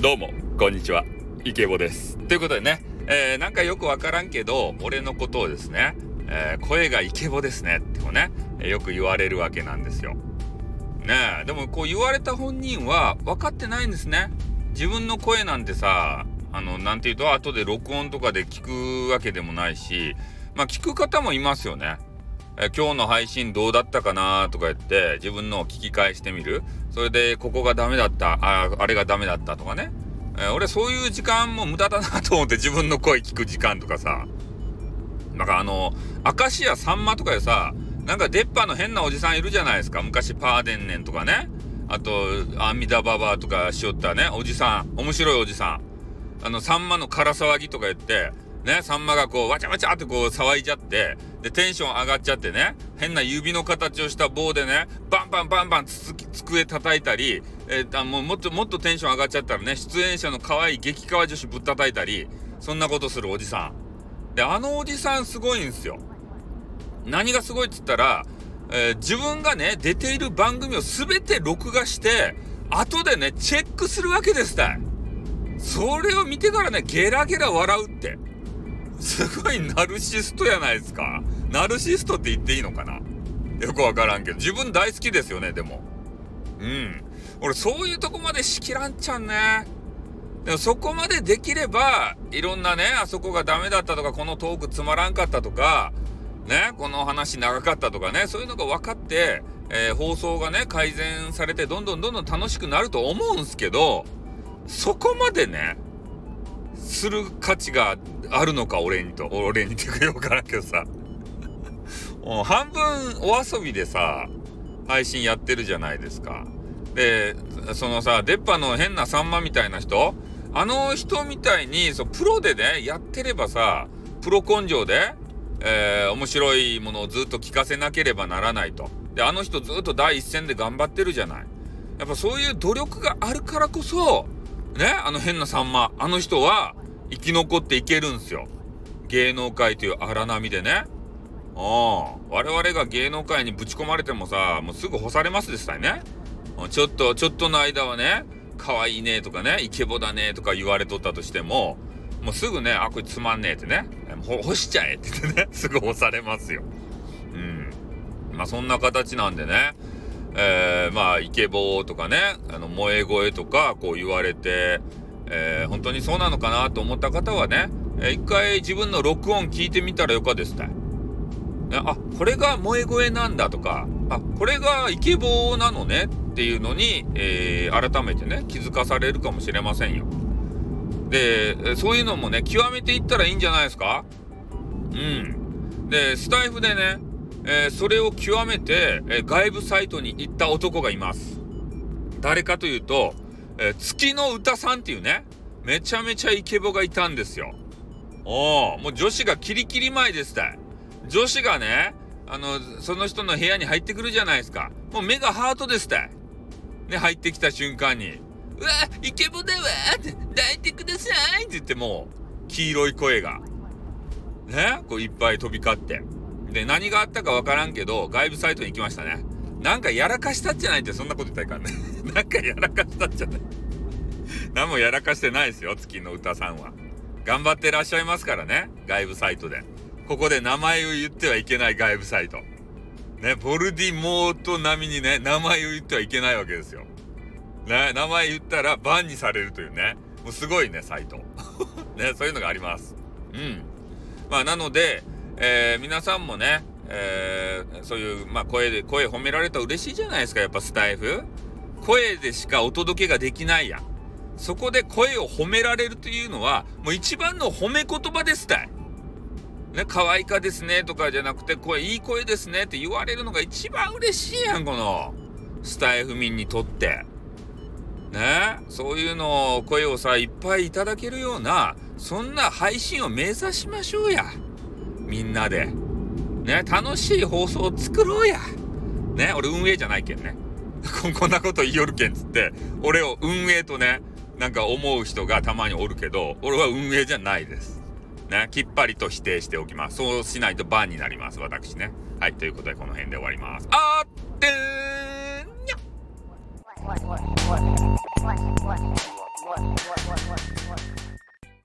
どうも、こんにちは。イケボです。ということでね、えー、なんかよくわからんけど、俺のことをですね、えー、声がイケボですねってこうね、よく言われるわけなんですよ。ねえ、でもこう言われた本人は分かってないんですね。自分の声なんてさ、あの、なんていうと、後で録音とかで聞くわけでもないし、まあ聞く方もいますよね。え今日の配信どうだったかなとか言って自分のを聞き返してみるそれでここがダメだった。ああれがダメだったとかね、え俺そういう時間も無駄だなと思って自分の声聞く時間とかさ。なんかあの明石家さんまとかでさなんか出っ歯の変なおじさんいるじゃないですか。昔パーデンネンとかね。あと阿弥陀ババとかしよったね。おじさん。面白いおじさん。あのさんまの空騒ぎとか言ってね、サンマがこう、わちゃわちゃってこう騒いじゃって、で、テンション上がっちゃってね、変な指の形をした棒でね、バンバンバンバンつつ机叩いたり、えー、もうもっともっとテンション上がっちゃったらね、出演者の可愛い激カワ女子ぶったたいたり、そんなことするおじさん。で、あのおじさんすごいんですよ。何がすごいっつったら、えー、自分がね、出ている番組を全て録画して、後でね、チェックするわけですたい。それを見てからね、ゲラゲラ笑うって。すごいナルシストやないですか。ナルシストって言っていいのかなよくわからんけど、自分大好きですよね、でも。うん。俺、そういうとこまでしきらんちゃんね。でもそこまでできれば、いろんなね、あそこがダメだったとか、このトークつまらんかったとか、ね、この話長かったとかね、そういうのが分かって、えー、放送がね、改善されて、どんどんどんどん楽しくなると思うんすけど、そこまでね、する価値があるのか、俺にと。俺にっていうかよくわからんけどさ。半分お遊びでさ、配信やってるじゃないですか。で、そのさ、出っ歯の変なさんまみたいな人？あの人みたいに、そう、プロでね、やってればさ、プロ根性で、えー、面白いものをずっと聞かせなければならないと。で、あの人ずっと第一線で頑張ってるじゃない。やっぱそういう努力があるからこそ、ね、あの変なさんま、あの人は生き残っていけるんすよ。芸能界という荒波でね。うん。我々が芸能界にぶち込まれてもさ、もうすぐ干されますですたね。ちょっと、ちょっとの間はね、可愛いねとかね、イケボだねとか言われとったとしても、もうすぐね、あ、これつまんねえってね、干しちゃえって言ってね、すぐ干されますよ。うん。まあそんな形なんでね、えー、まあ、イケボとかね、あの、萌え声とか、こう言われて、えー、本当にそうなのかなと思った方はね、えー、一回自分の録音聞いてみたらよかですね。あ、これが萌え声なんだとか、あ、これがイケボなのねっていうのに、えー、改めてね、気づかされるかもしれませんよ。で、そういうのもね、極めていったらいいんじゃないですか？うん。で、スタイフでね、えー、それを極めて、えー、外部サイトに行った男がいます。誰かというと、えー、月の歌さんっていうね、めちゃめちゃイケボがいたんですよ。おお、もう女子がキリキリ前ですたい。女子がね、あの、その人の部屋に入ってくるじゃないですか。もう目がハートですたい。ね、入ってきた瞬間に、うわ、イケボだわって抱いてくださいって言ってもう黄色い声が、ね、こういっぱい飛び交って。で、何があったかわからんけど、外部サイトに行きましたね。なんかやらかしたんじゃないってそんなこと言ったらいかんね。なんかやらかしたんじゃない。何もやらかしてないですよ、月の歌さんは。頑張ってらっしゃいますからね、外部サイトで。ここで名前を言ってはいけない外部サイト。ね、ボルディモート並みにね、名前を言ってはいけないわけですよ。ね、名前言ったらバンにされるというね、もうすごいね、サイト。ね、そういうのがあります。うん。まあ、なので、えー、皆さんもね、えー、そういう、まあ、声で、声褒められたら嬉しいじゃないですか、やっぱスタイフ。声でしかお届けができないやん。そこで声を褒められるというのは、もう一番の褒め言葉ですたい。ね、可愛いかですねとかじゃなくて、声、いい声ですねって言われるのが一番嬉しいやん、この、スタイフ民にとって。ね、そういうのを、声をさ、いっぱいいただけるような、そんな配信を目指しましょうや。みんなで。ね、楽しい放送を作ろうや。ね、俺運営じゃないけんね。こんなこと言いよるけんっつって、俺を運営とね、なんか思う人がたまにおるけど、俺は運営じゃないです。ね、きっぱりと否定しておきます。そうしないとバンになります、私ね。はい、ということでこの辺で終わります。あーってにゃ